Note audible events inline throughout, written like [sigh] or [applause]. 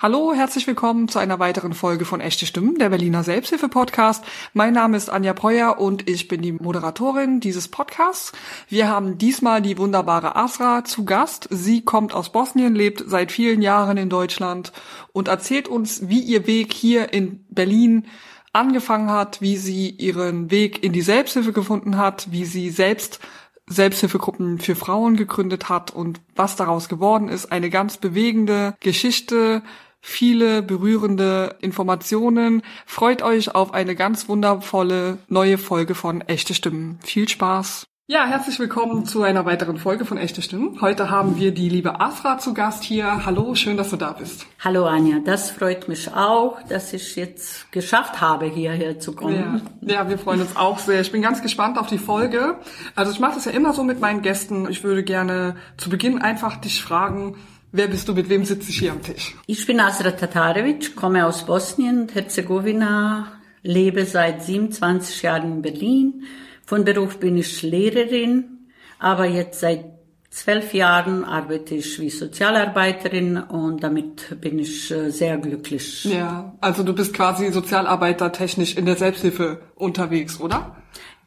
Hallo, herzlich willkommen zu einer weiteren Folge von Echte Stimmen, der Berliner Selbsthilfe-Podcast. Mein Name ist Anja Breuer und ich bin die Moderatorin dieses Podcasts. Wir haben diesmal die wunderbare Asra zu Gast. Sie kommt aus Bosnien, lebt seit vielen Jahren in Deutschland und erzählt uns, wie ihr Weg hier in Berlin angefangen hat, wie sie ihren Weg in die Selbsthilfe gefunden hat, wie sie selbst Selbsthilfegruppen für Frauen gegründet hat und was daraus geworden ist. Eine ganz bewegende Geschichte, viele berührende Informationen. Freut euch auf eine ganz wundervolle neue Folge von Echte Stimmen. Viel Spaß! Ja, herzlich willkommen zu einer weiteren Folge von Echte Stimmen. Heute haben wir die liebe Afra zu Gast hier. Hallo, schön, dass du da bist. Hallo Anja, das freut mich auch, dass ich jetzt geschafft habe, hierher zu kommen. Ja, ja wir freuen uns auch sehr. Ich bin ganz gespannt auf die Folge. Also ich mache das ja immer so mit meinen Gästen. Ich würde gerne zu Beginn einfach dich fragen, Wer bist du, mit wem sitze ich hier am Tisch? Ich bin Asra Tatarevic, komme aus Bosnien und Herzegowina, lebe seit 27 Jahren in Berlin. Von Beruf bin ich Lehrerin, aber jetzt seit zwölf Jahren arbeite ich wie Sozialarbeiterin und damit bin ich äh, sehr glücklich. Ja, also du bist quasi Sozialarbeiter technisch in der Selbsthilfe unterwegs, oder?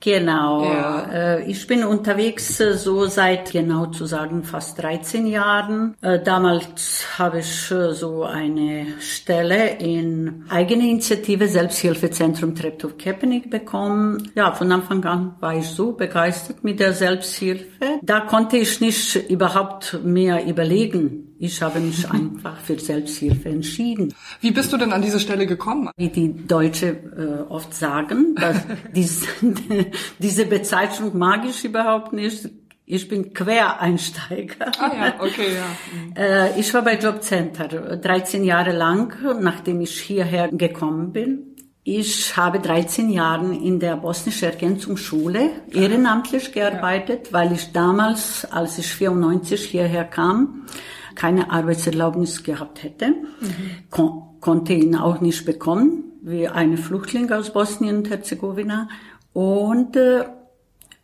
Genau. Ja. Äh, ich bin unterwegs äh, so seit genau zu sagen fast 13 Jahren. Äh, damals habe ich so eine Stelle in eigene Initiative Selbsthilfezentrum Treptow-Kepenik bekommen. Ja, von Anfang an war ich so begeistert mit der Selbsthilfe. Da konnte ich nicht überhaupt mehr überlegen, ich habe mich [laughs] einfach für Selbsthilfe entschieden. Wie bist du denn an diese Stelle gekommen? Wie die Deutsche äh, oft sagen, dass [laughs] dies, [laughs] diese Bezeichnung mag ich überhaupt nicht. Ich bin Quereinsteiger. Ah ja, okay, ja. Äh, ich war bei Jobcenter 13 Jahre lang, nachdem ich hierher gekommen bin. Ich habe 13 Jahre in der bosnischen Ergänzungsschule ehrenamtlich gearbeitet, weil ich damals, als ich 94 hierher kam, keine Arbeitserlaubnis gehabt hätte, mhm. kon konnte ihn auch nicht bekommen, wie eine Flüchtling aus Bosnien und Herzegowina. Und äh,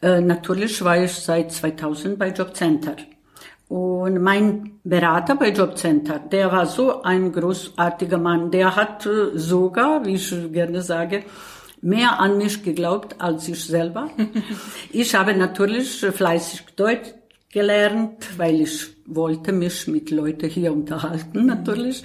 äh natürlich war ich seit 2000 bei Jobcenter. Und mein Berater bei Jobcenter, der war so ein großartiger Mann. Der hat äh, sogar, wie ich gerne sage, mehr an mich geglaubt als ich selber. [laughs] ich habe natürlich fleißig Deutsch gelernt, weil ich wollte mich mit Leuten hier unterhalten natürlich.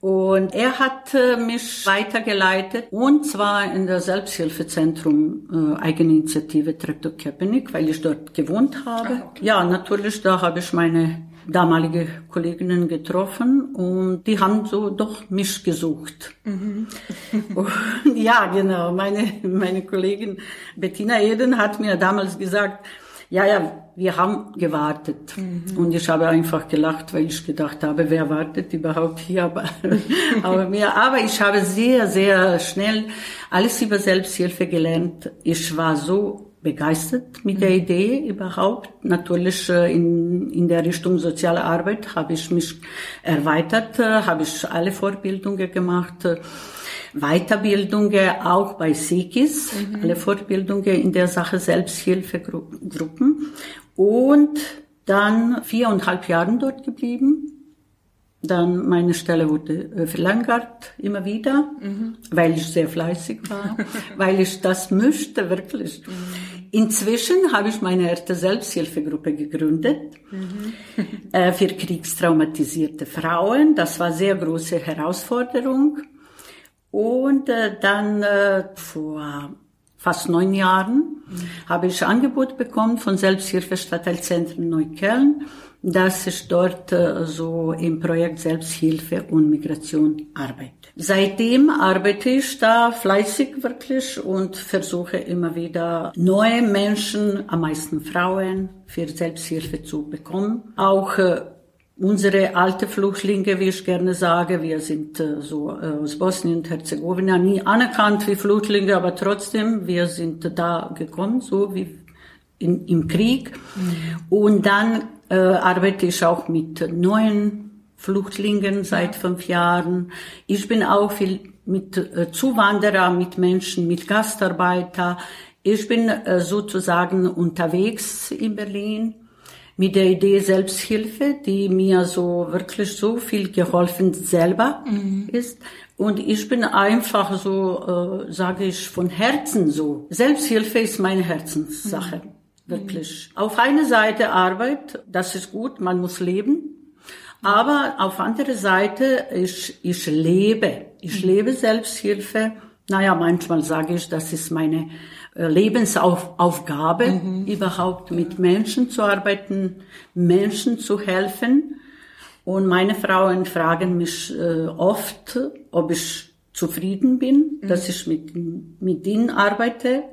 Und er hat äh, mich weitergeleitet und zwar in der Selbsthilfezentrum äh, Eigeninitiative Treptow-Kepenik, weil ich dort gewohnt habe. Ah, okay. Ja, natürlich, da habe ich meine damalige Kolleginnen getroffen und die haben so doch mich gesucht. Mhm. [laughs] ja, genau. Meine, meine Kollegin Bettina Eden hat mir damals gesagt, ja, ja, wir haben gewartet. Mhm. Und ich habe einfach gelacht, weil ich gedacht habe, wer wartet überhaupt hier? [laughs] Aber, aber, mir, aber ich habe sehr, sehr schnell alles über Selbsthilfe gelernt. Ich war so begeistert mit der mhm. Idee überhaupt. Natürlich äh, in, in der Richtung soziale Arbeit habe ich mich erweitert, äh, habe ich alle Vorbildungen gemacht Weiterbildungen auch bei SIGIS, mhm. alle Fortbildungen in der Sache Selbsthilfegruppen und dann viereinhalb Jahren dort geblieben. Dann meine Stelle wurde äh, verlängert immer wieder, mhm. weil ich sehr fleißig war, [laughs] weil ich das möchte wirklich. Mhm. Inzwischen habe ich meine erste Selbsthilfegruppe gegründet mhm. äh, für kriegstraumatisierte Frauen. Das war sehr große Herausforderung. Und äh, dann äh, vor fast neun Jahren mhm. habe ich Angebot bekommen von Selbsthilfe Stadtteilzentrum Neukölln, dass ich dort äh, so im Projekt Selbsthilfe und Migration arbeite. Seitdem arbeite ich da fleißig wirklich und versuche immer wieder neue Menschen, am meisten Frauen, für Selbsthilfe zu bekommen. Auch äh, Unsere alte Flüchtlinge, wie ich gerne sage, wir sind äh, so äh, aus Bosnien und Herzegowina nie anerkannt wie Flüchtlinge, aber trotzdem, wir sind da gekommen, so wie in, im Krieg. Mhm. Und dann äh, arbeite ich auch mit neuen Flüchtlingen seit fünf Jahren. Ich bin auch viel mit Zuwanderer, mit Menschen, mit Gastarbeiter. Ich bin sozusagen unterwegs in Berlin mit der Idee Selbsthilfe, die mir so wirklich so viel geholfen selber mhm. ist. Und ich bin einfach so, äh, sage ich, von Herzen so. Selbsthilfe ist meine Herzenssache. Mhm. Wirklich. Auf einer Seite Arbeit, das ist gut, man muss leben. Aber auf andere Seite, ich, ich lebe. Ich mhm. lebe Selbsthilfe. Naja, manchmal sage ich, das ist meine Lebensaufgabe, mhm. überhaupt mit Menschen zu arbeiten, Menschen zu helfen. Und meine Frauen fragen mich äh, oft, ob ich zufrieden bin, mhm. dass ich mit, mit ihnen arbeite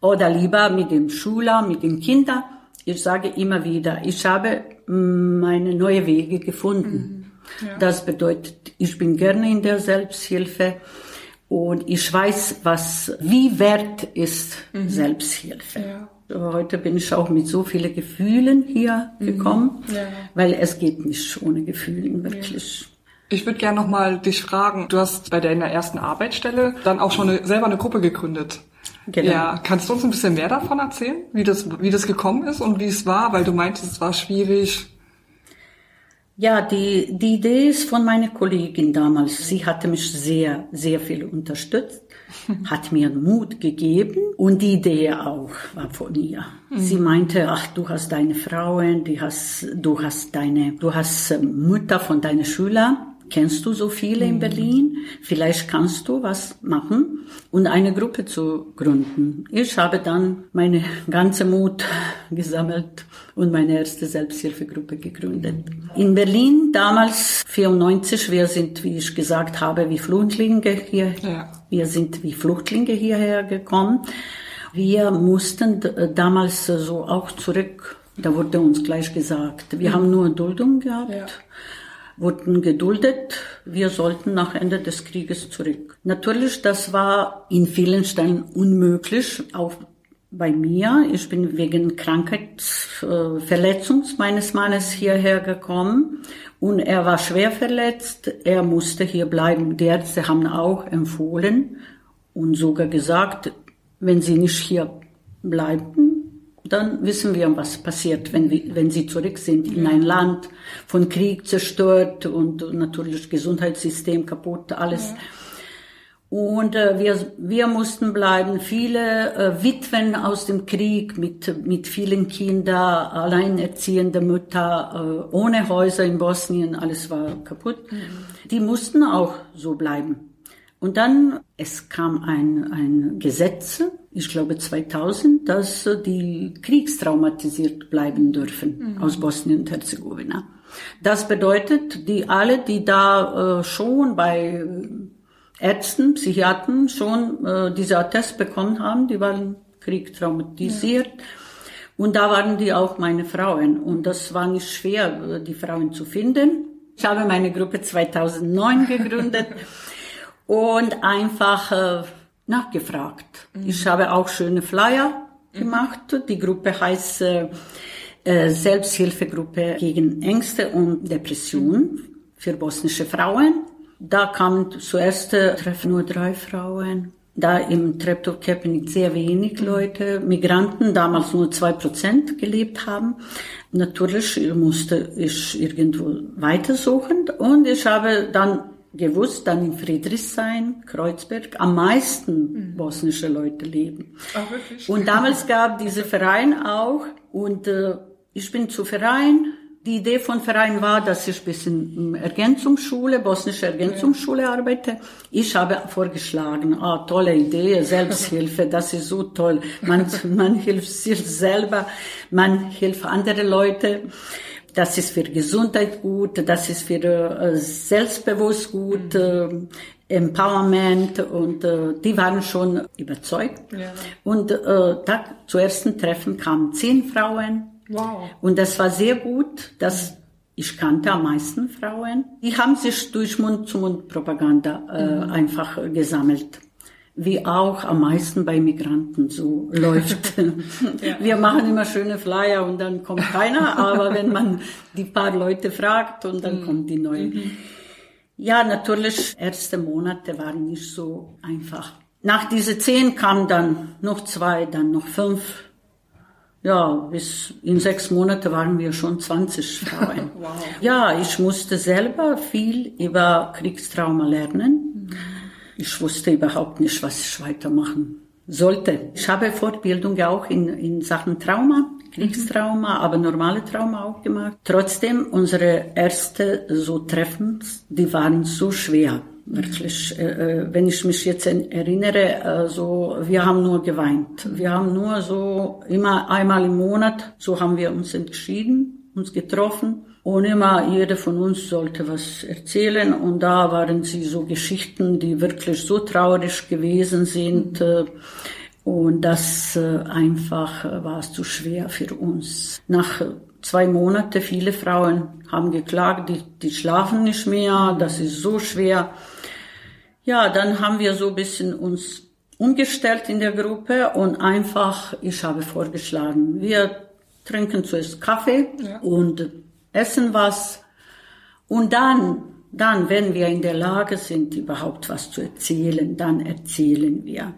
oder lieber mit dem Schüler, mit den Kindern. Ich sage immer wieder, ich habe meine neue Wege gefunden. Mhm. Ja. Das bedeutet, ich bin gerne in der Selbsthilfe. Und ich weiß, was, wie wert ist mhm. Selbsthilfe. Ja. Heute bin ich auch mit so vielen Gefühlen hier mhm. gekommen, ja. weil es geht nicht ohne Gefühlen, wirklich. Ja. Ich würde gerne nochmal dich fragen, du hast bei deiner ersten Arbeitsstelle dann auch schon eine, selber eine Gruppe gegründet. Genau. Ja, kannst du uns ein bisschen mehr davon erzählen, wie das, wie das gekommen ist und wie es war, weil du meintest, es war schwierig, ja, die, die Idee ist von meiner Kollegin damals. Sie hatte mich sehr, sehr viel unterstützt, [laughs] hat mir Mut gegeben und die Idee auch war von ihr. Mhm. Sie meinte, ach, du hast deine Frauen, die hast, du hast deine, du hast Mutter von deinen Schülern kennst du so viele in mhm. Berlin? Vielleicht kannst du was machen und eine Gruppe zu gründen. Ich habe dann meine ganze Mut [laughs] gesammelt und meine erste Selbsthilfegruppe gegründet. In Berlin damals 94, wir sind, wie ich gesagt habe, wie Flüchtlinge hier, ja. wir sind wie Flüchtlinge hierher gekommen. Wir mussten damals so auch zurück, da wurde uns gleich gesagt, wir mhm. haben nur Duldung gehabt. Ja wurden geduldet. Wir sollten nach Ende des Krieges zurück. Natürlich, das war in vielen Stellen unmöglich, auch bei mir. Ich bin wegen Krankheitsverletzung meines Mannes hierher gekommen und er war schwer verletzt. Er musste hier bleiben. Die Ärzte haben auch empfohlen und sogar gesagt, wenn Sie nicht hier bleiben, dann wissen wir, was passiert, wenn, wenn sie zurück sind in ein Land von Krieg zerstört und natürlich Gesundheitssystem kaputt, alles. Ja. Und äh, wir, wir mussten bleiben. Viele äh, Witwen aus dem Krieg mit, mit vielen Kindern, alleinerziehende Mütter, äh, ohne Häuser in Bosnien, alles war kaputt. Mhm. Die mussten auch so bleiben. Und dann, es kam ein, ein Gesetz, ich glaube 2000, dass die kriegstraumatisiert bleiben dürfen mhm. aus Bosnien und Herzegowina. Das bedeutet, die alle, die da äh, schon bei Ärzten, Psychiatern schon äh, dieser Attest bekommen haben, die waren kriegtraumatisiert. Ja. Und da waren die auch meine Frauen. Und das war nicht schwer, die Frauen zu finden. Ich habe meine Gruppe 2009 gegründet. [laughs] und einfach äh, nachgefragt. Mhm. Ich habe auch schöne Flyer mhm. gemacht. Die Gruppe heißt äh, äh, Selbsthilfegruppe gegen Ängste und Depression für bosnische Frauen. Da kamen zuerst äh, treffen nur drei Frauen. Da im Treptow-Köpenick sehr wenig mhm. Leute, Migranten, damals nur zwei Prozent gelebt haben. Natürlich musste ich irgendwo weitersuchen und ich habe dann gewusst, dann in Friedrichshain, Kreuzberg, am meisten mhm. bosnische Leute leben. Ach, wirklich? Und damals gab diese Verein auch und äh, ich bin zu Verein. Die Idee von Verein war, dass ich bis in Ergänzungsschule, bosnische Ergänzungsschule ja. arbeite. Ich habe vorgeschlagen, ah, tolle Idee, Selbsthilfe, das ist so toll. Man, [laughs] man hilft sich selber, man hilft andere Leute das ist für Gesundheit gut, das ist für äh, Selbstbewusst gut, mhm. äh, Empowerment und äh, die waren schon überzeugt. Ja. Und äh, da zu ersten Treffen kamen zehn Frauen. Wow. Und das war sehr gut, dass ich kannte am meisten Frauen. Die haben sich durch Mund-zu-Mund-Propaganda äh, mhm. einfach gesammelt wie auch am meisten bei Migranten so läuft. ja. [laughs] [laughs] Wir machen immer schöne Flyer und dann kommt keiner, aber wenn man die paar Leute fragt und dann mhm. kommen die neuen. Mhm. Ja, natürlich, erste Monate waren nicht so einfach. Nach diese zehn kamen dann noch zwei, dann noch fünf. Ja, bis in sechs Monate waren wir schon 20 [laughs] Frauen. wow. Ja, ich musste selber viel über Kriegstrauma lernen. Ich wusste überhaupt nicht, was ich weitermachen sollte. Ich habe Fortbildung auch in, in Sachen Trauma, Kriegstrauma, aber normale Trauma auch gemacht. Trotzdem, unsere erste so Treffen, die waren so schwer. Wirklich, äh, äh, wenn ich mich jetzt erinnere, äh, so, wir haben nur geweint. Wir haben nur so immer einmal im Monat, so haben wir uns entschieden, uns getroffen. Und immer jeder von uns sollte was erzählen. Und da waren sie so Geschichten, die wirklich so traurig gewesen sind. Mhm. Und das einfach war es zu schwer für uns. Nach zwei Monate, viele Frauen haben geklagt, die, die schlafen nicht mehr, das ist so schwer. Ja, dann haben wir so ein bisschen uns umgestellt in der Gruppe und einfach, ich habe vorgeschlagen, wir trinken zuerst Kaffee ja. und essen was und dann, dann, wenn wir in der Lage sind, überhaupt was zu erzählen, dann erzählen wir.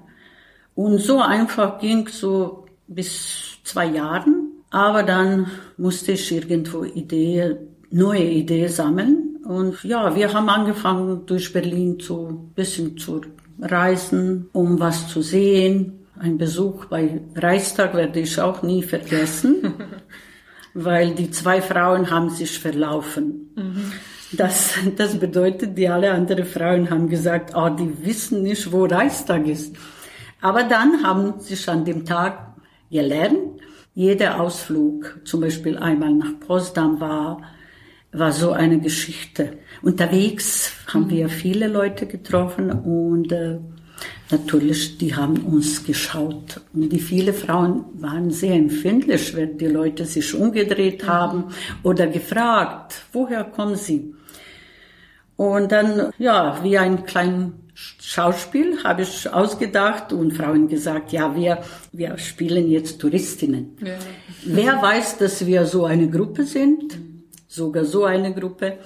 Und so einfach ging so bis zwei Jahren, aber dann musste ich irgendwo Idee, neue Ideen sammeln und ja, wir haben angefangen, durch Berlin zu bisschen zu reisen, um was zu sehen. Ein Besuch bei Reichstag werde ich auch nie vergessen, [laughs] weil die zwei Frauen haben sich verlaufen. Mhm. Das, das bedeutet, die alle anderen Frauen haben gesagt, oh, die wissen nicht, wo Reichstag ist. Aber dann haben sie an dem Tag gelernt. Jeder Ausflug, zum Beispiel einmal nach Potsdam war, war so eine Geschichte. Unterwegs haben wir viele Leute getroffen und äh, natürlich, die haben uns geschaut. Und die viele Frauen waren sehr empfindlich, wenn die Leute sich umgedreht haben oder gefragt, woher kommen sie? Und dann, ja, wie ein kleines Schauspiel habe ich ausgedacht und Frauen gesagt, ja, wir, wir spielen jetzt Touristinnen. Ja. Wer weiß, dass wir so eine Gruppe sind? sogar so eine Gruppe.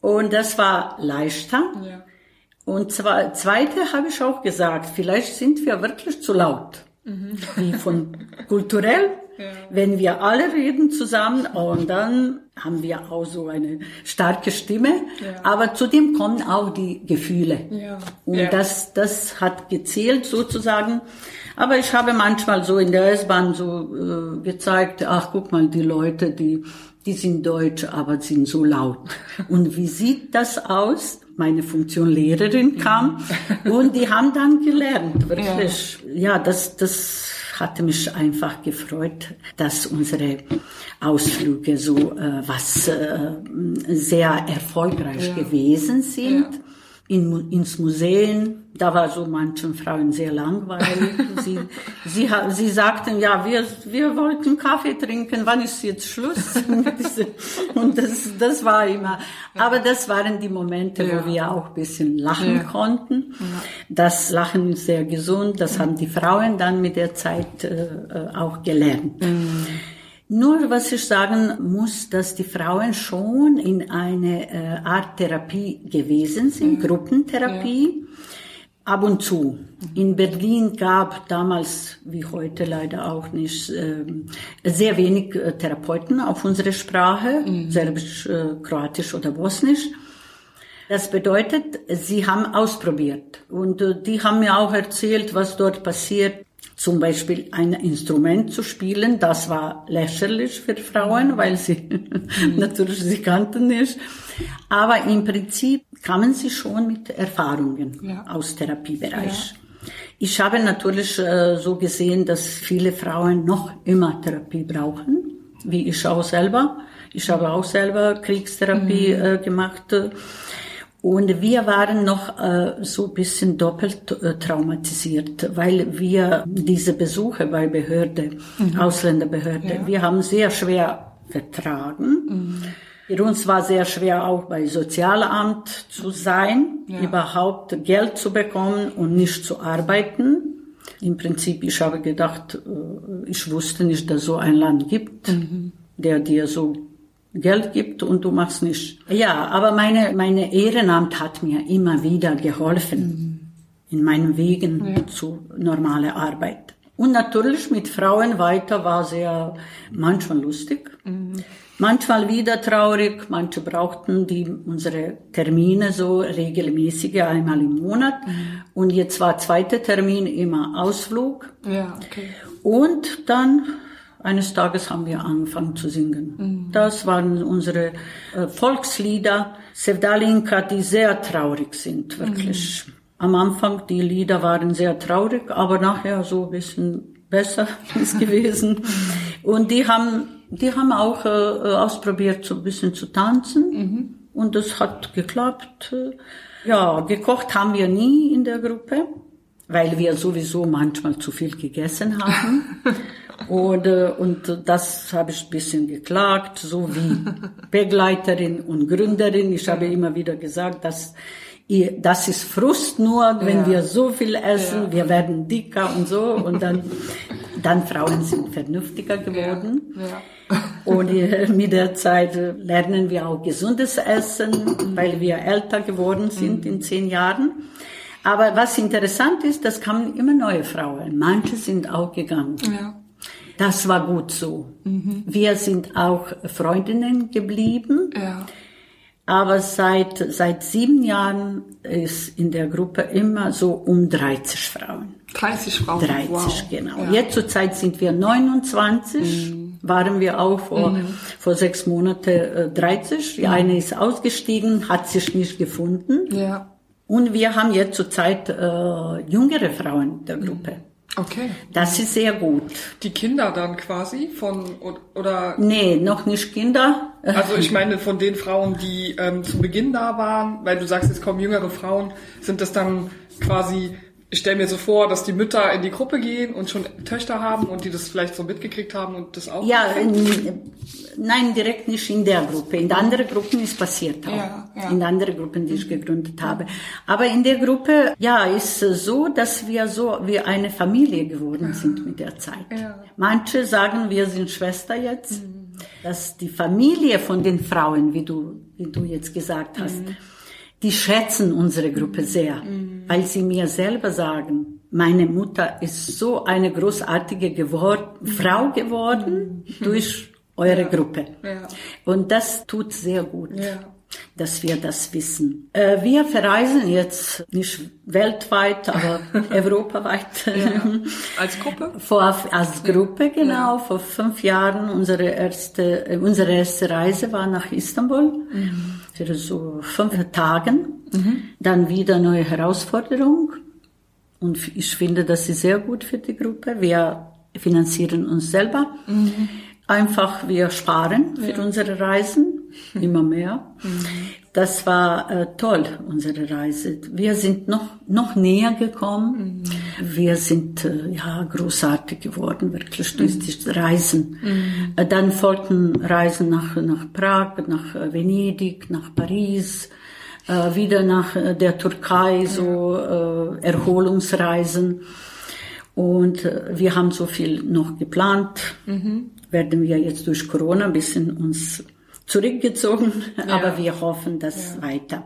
Und das war leichter. Ja. Und zwar, zweite habe ich auch gesagt, vielleicht sind wir wirklich zu laut. Mhm. Wie von kulturell, ja. wenn wir alle reden zusammen und dann haben wir auch so eine starke Stimme. Ja. Aber zudem kommen auch die Gefühle. Ja. Und das, das hat gezählt sozusagen. Aber ich habe manchmal so in der S-Bahn so äh, gezeigt, ach guck mal, die Leute, die die sind deutsch, aber sind so laut. [laughs] Und wie sieht das aus? Meine Funktion Lehrerin kam und die haben dann gelernt, wirklich. Ja, ja das, das hatte mich einfach gefreut, dass unsere Ausflüge so äh, was äh, sehr erfolgreich ja. gewesen sind. In, ins Museum. Da war so manchen Frauen sehr langweilig. sie, sie, sie sagten, ja, wir, wir wollten Kaffee trinken, wann ist jetzt Schluss? [laughs] Und das, das war immer. Aber das waren die Momente, ja. wo wir auch ein bisschen lachen ja. konnten. Das Lachen ist sehr gesund. Das haben die Frauen dann mit der Zeit äh, äh auch gelernt. Mhm. Nur was ich sagen muss, dass die Frauen schon in eine äh, Art Therapie gewesen sind, mhm. Gruppentherapie. Ja. Ab und zu. In Berlin gab damals, wie heute leider auch nicht, äh, sehr wenig äh, Therapeuten auf unsere Sprache, mhm. Serbisch, äh, Kroatisch oder Bosnisch. Das bedeutet, sie haben ausprobiert und äh, die haben mir auch erzählt, was dort passiert, zum Beispiel ein Instrument zu spielen, das war lächerlich für Frauen, weil sie [laughs] natürlich sie kannten nicht. Aber im Prinzip kamen sie schon mit Erfahrungen ja. aus Therapiebereich. Ja. Ich habe natürlich äh, so gesehen, dass viele Frauen noch immer Therapie brauchen, wie ich auch selber. Ich habe auch selber Kriegstherapie mhm. äh, gemacht. Und wir waren noch äh, so ein bisschen doppelt äh, traumatisiert, weil wir diese Besuche bei Behörde, mhm. Ausländerbehörde, ja. wir haben sehr schwer vertragen. Mhm. Für uns war sehr schwer auch bei Sozialamt zu sein, ja. überhaupt Geld zu bekommen und nicht zu arbeiten. Im Prinzip, ich habe gedacht, äh, ich wusste nicht, dass so ein Land gibt, mhm. der dir so Geld gibt und du machst nicht. Ja, aber meine, meine Ehrenamt hat mir immer wieder geholfen mhm. in meinen Wegen ja. zu normaler Arbeit. Und natürlich mit Frauen weiter war sehr manchmal lustig, manchmal wieder traurig. Manche brauchten die unsere Termine so regelmäßige einmal im Monat. Und jetzt war zweiter Termin immer Ausflug. Ja, okay. Und dann eines Tages haben wir angefangen zu singen. Das waren unsere äh, Volkslieder, Sevdalinka, die sehr traurig sind, wirklich. Am Anfang, die Lieder waren sehr traurig, aber nachher so ein bisschen besser [laughs] ist gewesen. Und die haben, die haben auch äh, ausprobiert, so ein bisschen zu tanzen. Und das hat geklappt. Ja, gekocht haben wir nie in der Gruppe, weil wir sowieso manchmal zu viel gegessen haben. [laughs] Und, und das habe ich ein bisschen geklagt, so wie [laughs] Begleiterin und Gründerin. Ich habe immer wieder gesagt, dass ihr, das ist Frust nur, wenn Ja. wir so viel essen, Ja. wir werden dicker und so. Und dann, dann Frauen sind vernünftiger geworden. Ja. Und mit der Zeit lernen wir auch gesundes Essen, weil wir älter geworden sind in zehn Jahren. Aber was interessant ist, das kamen immer neue Frauen. Manche sind auch gegangen. Ja. Das war gut so. Wir sind auch Freundinnen geblieben. Ja. Aber seit, seit sieben Jahren ist in der Gruppe immer so um 30 Frauen. 30 Frauen. 30, wow. genau. Ja. Jetzt zur Zeit sind wir 29, waren wir auch vor, vor sechs Monaten äh, 30. Die eine ist ausgestiegen, hat sich nicht gefunden. Ja. Und wir haben jetzt zurzeit äh, jüngere Frauen der Gruppe. Okay. Das ist sehr gut. Die Kinder dann quasi von oder Nee, noch nicht Kinder. also ich meine von den Frauen, die ähm, zu Beginn da waren, weil du sagst, es kommen jüngere Frauen, sind das dann quasi ich stelle mir so vor, dass die Mütter in die Gruppe gehen und schon Töchter haben und die das vielleicht so mitgekriegt haben und das auch. Ja, in, nein, direkt nicht in der Gruppe. In anderen Gruppen ist passiert auch. Ja, ja. In anderen Gruppen, die ich gegründet habe. Aber in der Gruppe, ja, ist es so, dass wir so wie eine Familie geworden sind mit der Zeit. Ja. Manche sagen, wir sind Schwester jetzt. Dass die Familie von den Frauen, wie du, wie du jetzt gesagt hast, die schätzen unsere Gruppe sehr, weil sie mir selber sagen, meine Mutter ist so eine großartige gewor Frau geworden durch eure Gruppe. Ja. Und das tut sehr gut, Ja. dass wir das wissen. Äh, wir verreisen jetzt nicht weltweit, aber [laughs] europaweit. Als Gruppe? Vor, als Gruppe, genau, vor fünf Jahren. Unsere erste, äh, unsere erste Reise war nach Istanbul. Für so fünf Tagen. Dann wieder neue Herausforderung. Und ich finde, das ist sehr gut für die Gruppe. Wir finanzieren uns selber. Einfach, wir sparen für unsere Reisen. Immer mehr. Das war äh, toll, unsere Reise. Wir sind noch, noch näher gekommen. Wir sind äh, ja großartig geworden, wirklich durch die Reisen. Äh, dann folgten Reisen nach, nach Prag, nach äh, Venedig, nach Paris, äh, wieder nach äh, der Türkei, so Erholungsreisen. Und wir haben so viel noch geplant. Werden wir jetzt durch Corona ein bisschen uns zurückgezogen, aber wir hoffen, dass weiter.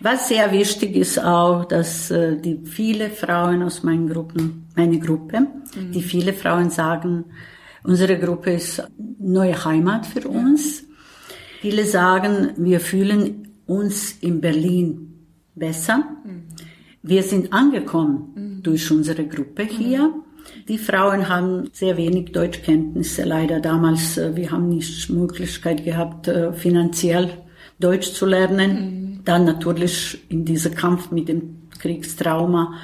Was sehr wichtig ist auch, dass äh, die viele Frauen aus meinen Gruppen, meine Gruppe, die viele Frauen sagen, unsere Gruppe ist neue Heimat für uns. Viele sagen, wir fühlen uns in Berlin besser. Wir sind angekommen durch unsere Gruppe hier. Die Frauen haben sehr wenig Deutschkenntnisse leider damals. äh, Wir haben nicht Möglichkeit gehabt, äh, finanziell Deutsch zu lernen. Dann natürlich in diesem Kampf mit dem Kriegstrauma.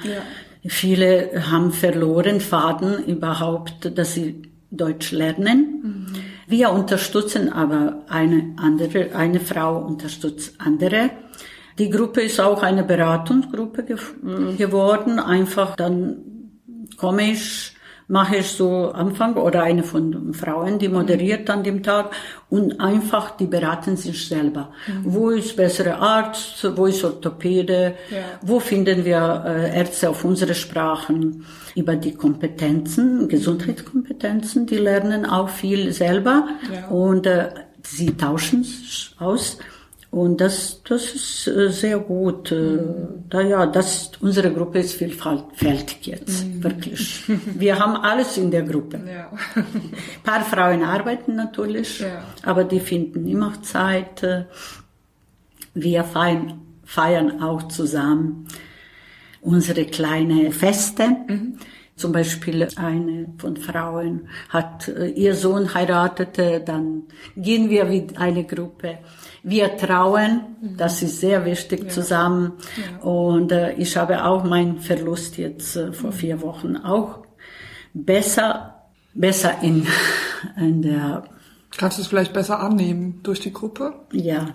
Viele haben verloren Faden überhaupt, dass sie Deutsch lernen. Wir unterstützen aber eine andere, eine Frau unterstützt andere. Die Gruppe ist auch eine Beratungsgruppe ge geworden. Einfach dann komme ich, mache ich so Anfang oder eine von den Frauen, die moderiert an dem Tag und einfach, die beraten sich selber. Wo ist bessere Arzt, wo ist Orthopäde, wo finden wir äh, Ärzte auf unsere Sprachen, über die Kompetenzen, Gesundheitskompetenzen, die lernen auch viel selber und äh, sie tauschen sich aus. Und das, das ist äh, sehr gut. Äh, Da ja, das, unsere Gruppe ist vielfältig jetzt, Mhm. wirklich. Wir haben alles in der Gruppe. Ja. Ein [laughs] paar Frauen arbeiten natürlich, Ja. aber die finden immer Zeit. Äh, Wir feiern, feiern auch zusammen unsere kleine Feste. Zum Beispiel eine von Frauen hat äh, ihr Sohn heiratete, dann gehen wir wie eine Gruppe. Wir trauen, das ist sehr wichtig zusammen. Und äh, ich habe auch meinen Verlust jetzt äh, vor vier Wochen auch besser, besser in, [laughs] in der Kannst du es vielleicht besser annehmen durch die Gruppe? ja,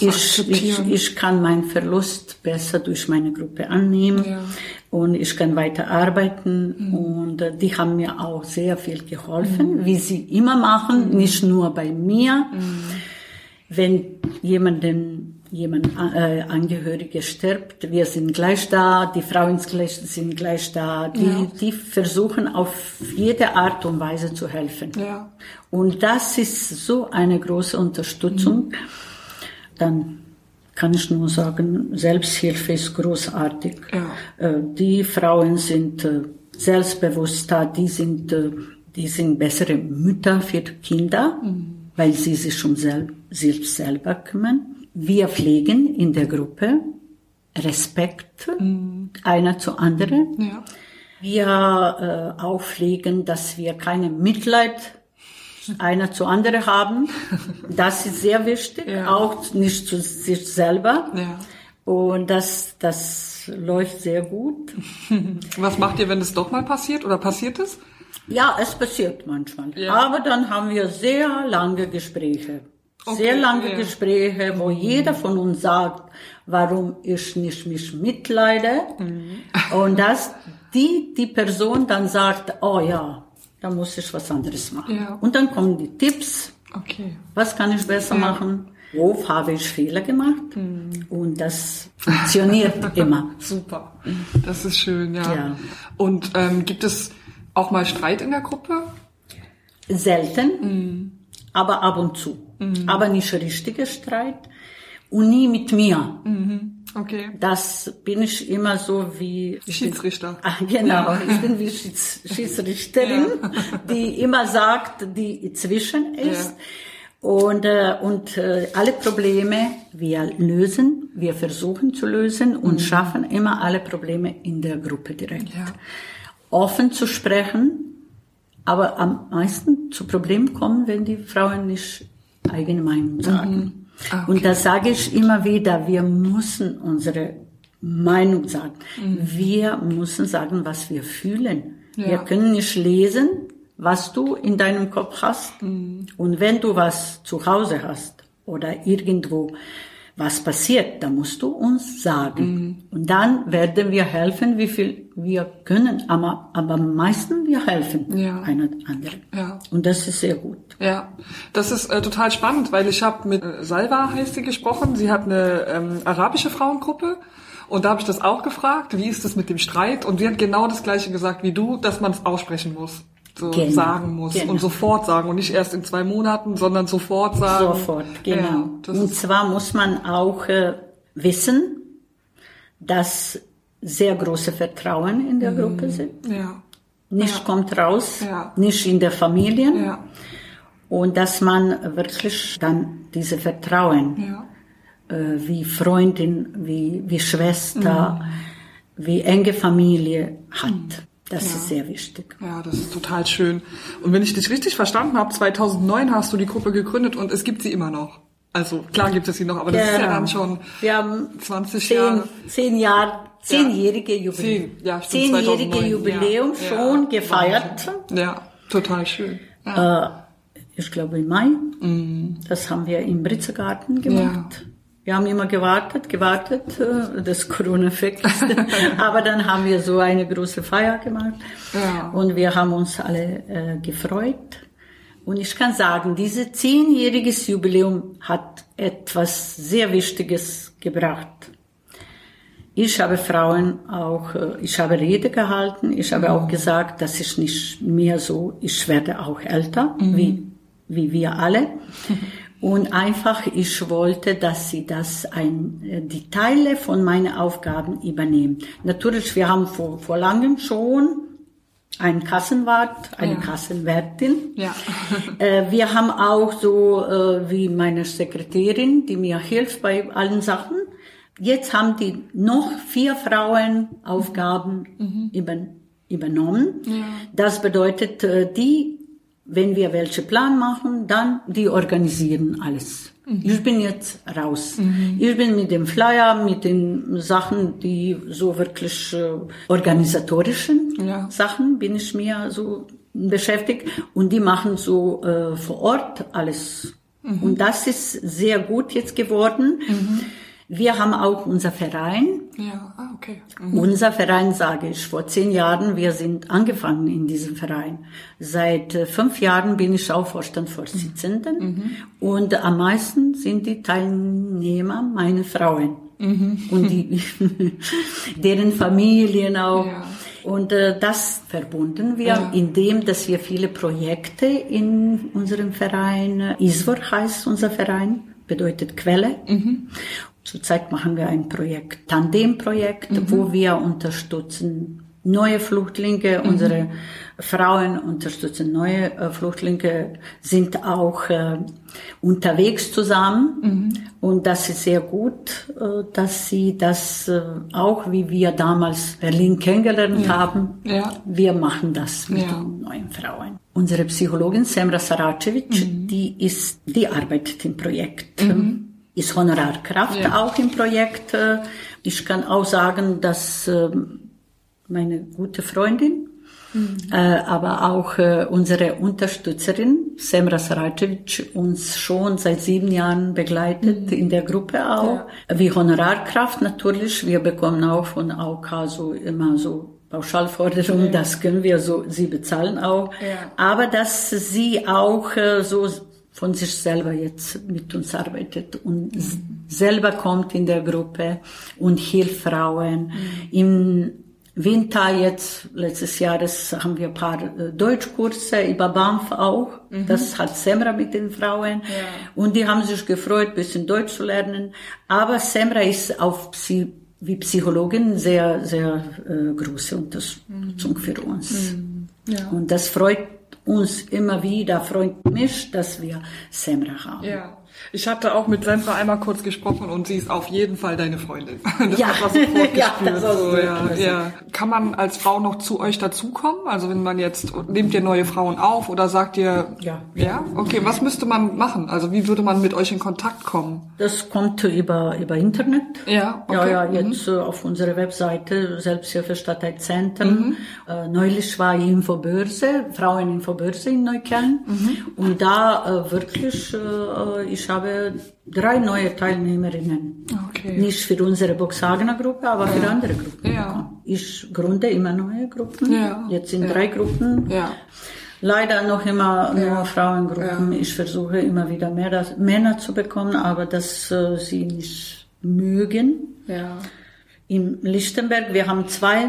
ich, ich, ich kann meinen Verlust besser durch meine Gruppe annehmen Ja. und ich kann weiter arbeiten und äh, die haben mir auch sehr viel geholfen, wie sie immer machen, nicht nur bei mir. Wenn jemanden jemand äh, Angehörige stirbt, wir sind gleich da, die Frauen sind gleich da, die, Ja. die versuchen auf jede Art und Weise zu helfen. Ja. Und das ist so eine große Unterstützung. Dann kann ich nur sagen, Selbsthilfe ist großartig. Ja. Äh, Die Frauen sind äh, selbstbewusster, die sind, äh, die sind bessere Mütter für die Kinder, weil sie sich um sel sich selber kümmern. Wir pflegen in der Gruppe Respekt einer zu anderen. Ja. Wir äh, auch pflegen, dass wir keine Mitleid einer zu andere haben. [laughs] Das ist sehr wichtig, Ja. auch nicht zu sich selber. Ja. Und das, das läuft sehr gut. [laughs] Was macht ihr, wenn es doch mal passiert oder passiert es? Ja, es passiert manchmal. Ja. Aber dann haben wir sehr lange Gespräche. Okay, sehr lange. Gespräche, wo jeder von uns sagt, warum ich nicht mich mitleide. Mhm. Und dass die, die Person dann sagt, oh ja, da muss ich was anderes machen. Ja. Und dann kommen die Tipps, Okay. was kann ich besser Ja. machen? Wo habe ich Fehler gemacht? Mhm. Und das funktioniert [laughs] immer. Super. Das ist schön, ja. Ja. Und ähm, gibt es auch mal Streit in der Gruppe? Selten, Mhm. aber ab und zu. Aber nicht richtiger Streit und nie mit mir. Okay. Das bin ich immer so wie Schiedsrichter. Ah, genau, ich bin wie Schieds Schiedsrichterin, die immer sagt, die zwischen ist. Und, äh, und äh, alle Probleme wir lösen, wir versuchen zu lösen und schaffen immer alle Probleme in der Gruppe direkt. Ja. Offen zu sprechen, aber am meisten zu Problemen kommen, wenn die Frauen nicht eigene Meinung sagen. Ah, Und da sage ich immer wieder, wir müssen unsere Meinung sagen. Wir müssen sagen, was wir fühlen. Ja. Wir können nicht lesen, was du in deinem Kopf hast. Und wenn du was zu Hause hast oder irgendwo was passiert, dann musst du uns sagen. Und dann werden wir helfen, wie viel wir können. Aber, aber am meisten wir helfen Ja. einer anderen. Ja. Und das ist sehr gut. Ja, das ist äh, total spannend, weil ich habe mit äh, Salva heißt sie gesprochen. Sie hat eine ähm, arabische Frauengruppe und da habe ich das auch gefragt, wie ist das mit dem Streit? Und sie hat genau das gleiche gesagt wie du, dass man es aussprechen muss, so Genau, sagen muss genau. und sofort sagen und nicht erst in zwei Monaten, sondern sofort sagen. Sofort, genau. Ja, Und zwar muss man auch äh, wissen, dass sehr große Vertrauen in der Gruppe sind. ja, Nicht Ja. kommt raus, Ja. nicht in der Familie. ja, Und dass man wirklich dann diese Vertrauen, ja, äh, wie Freundin, wie, wie Schwester, Mhm. wie enge Familie hat. Das ist sehr wichtig. ja, das ist total schön. Und wenn ich dich richtig verstanden habe, 2009 hast du die Gruppe gegründet und es gibt sie immer noch. Also klar gibt es sie noch, aber das ist ja Genau. dann schon Wir haben 20 zehn, Jahre. zehn Jahre, zehnjährige Jubiläum. Zehn, ja, stimmt, zehnjährige 2009, Jubiläum ja, schon ja, gefeiert. Ja, total schön. Ja. Äh, ich glaube im Mai. Das haben wir im Britzegarten gemacht. Wir haben immer gewartet, gewartet, äh, das Corona weg ist. [laughs] Aber dann haben wir so eine große Feier gemacht. Ja. Und wir haben uns alle äh, gefreut. Und ich kann sagen, dieses zehnjähriges Jubiläum hat etwas sehr Wichtiges gebracht. Ich habe Frauen auch, äh, ich habe Rede gehalten, ich habe auch gesagt, dass ich nicht mehr so, ich werde auch älter, wie, wie wir alle. [laughs] Und einfach, ich wollte, dass sie das ein, äh, die Teile von meinen Aufgaben übernehmen. Natürlich, wir haben vor, vor langem schon einen Kassenwart, eine Ja. Kassenwärtin. Ja. [laughs] Äh, wir haben auch so äh, wie meine Sekretärin, die mir hilft bei allen Sachen. Jetzt haben die noch vier Frauen Aufgaben über, übernommen. Das bedeutet, die, wenn wir welche Plan machen, dann die organisieren alles. Ich bin jetzt raus. Ich bin mit dem Flyer, mit den Sachen, die so wirklich äh, organisatorischen Ja. Sachen bin ich mir so beschäftigt und die machen so äh, vor Ort alles. Und das ist sehr gut jetzt geworden. Wir haben auch unser Verein. Ja, ah, okay. Unser Verein, sage ich, vor zehn Jahren, wir sind angefangen in diesem Verein. Seit äh, fünf Jahren bin ich auch Vorstandsvorsitzende und am meisten sind die Teilnehmer meine Frauen und die, [laughs] deren Familien auch. Ja. Und äh, das verbunden wir, Ja. indem dass wir viele Projekte in unserem Verein, äh, ISVOR heißt unser Verein, bedeutet Quelle. Zurzeit machen wir ein Projekt, Tandemprojekt, wo wir unterstützen neue Flüchtlinge, unsere Frauen unterstützen neue äh, Flüchtlinge, sind auch äh, unterwegs zusammen. Und das ist sehr gut, äh, dass sie das äh, auch, wie wir damals Berlin kennengelernt haben, Ja. wir machen das mit Ja. den neuen Frauen. Unsere Psychologin Semra Saracevic, die ist, die arbeitet im Projekt, ist Honorarkraft Ja. auch im Projekt. Äh, Ich kann auch sagen, dass ähm, meine gute Freundin, äh, aber auch äh, unsere Unterstützerin Semra Saracevic uns schon seit sieben Jahren begleitet in der Gruppe auch. Wie Honorarkraft natürlich. Wir bekommen auch von AOK so immer so Pauschalforderungen, das können wir so, sie bezahlen auch. Ja. Aber dass sie auch so von sich selber jetzt mit uns arbeitet und s- selber kommt in der Gruppe und hilft Frauen. Im Winter jetzt, letztes Jahr, haben wir ein paar äh, Deutschkurse über BAMF auch. Das hat Semra mit den Frauen. Und die haben sich gefreut, bisschen Deutsch zu lernen. Aber Semra ist auf Psy wie Psychologin sehr, sehr äh, große Unterstützung für uns. Ja. Und das freut uns immer wieder, freut mich, dass wir Semra haben. Ja. Ich hatte auch mit Sandra einmal kurz gesprochen und sie ist auf jeden Fall deine Freundin. [laughs] Das Ja. hat man [laughs] Ja, das hast so, ja, ja. Kann man als Frau noch zu euch dazukommen? Also wenn man jetzt, nehmt ihr neue Frauen auf oder sagt ihr, Ja. ja? Okay, was müsste man machen? Also wie würde man mit euch in Kontakt kommen? Das kommt über, über Internet. Ja, Ja, okay. ja, jetzt äh, auf unserer Webseite Selbsthilfe Stadtteilzentren. Äh, neulich war ich Infobörse, Fraueninfobörse in Neukölln. Und da äh, wirklich, äh, ich habe drei neue Teilnehmerinnen. Okay. Nicht für unsere Boxhagener Gruppe, aber für andere Gruppen. Ja. Ich gründe immer neue Gruppen. Ja. Jetzt sind Ja. drei Gruppen. Ja. Leider noch immer nur Ja. Frauengruppen. Ich versuche immer wieder mehr das, Männer zu bekommen, aber dass äh, sie nicht mögen. Ja. In Lichtenberg, wir haben zwei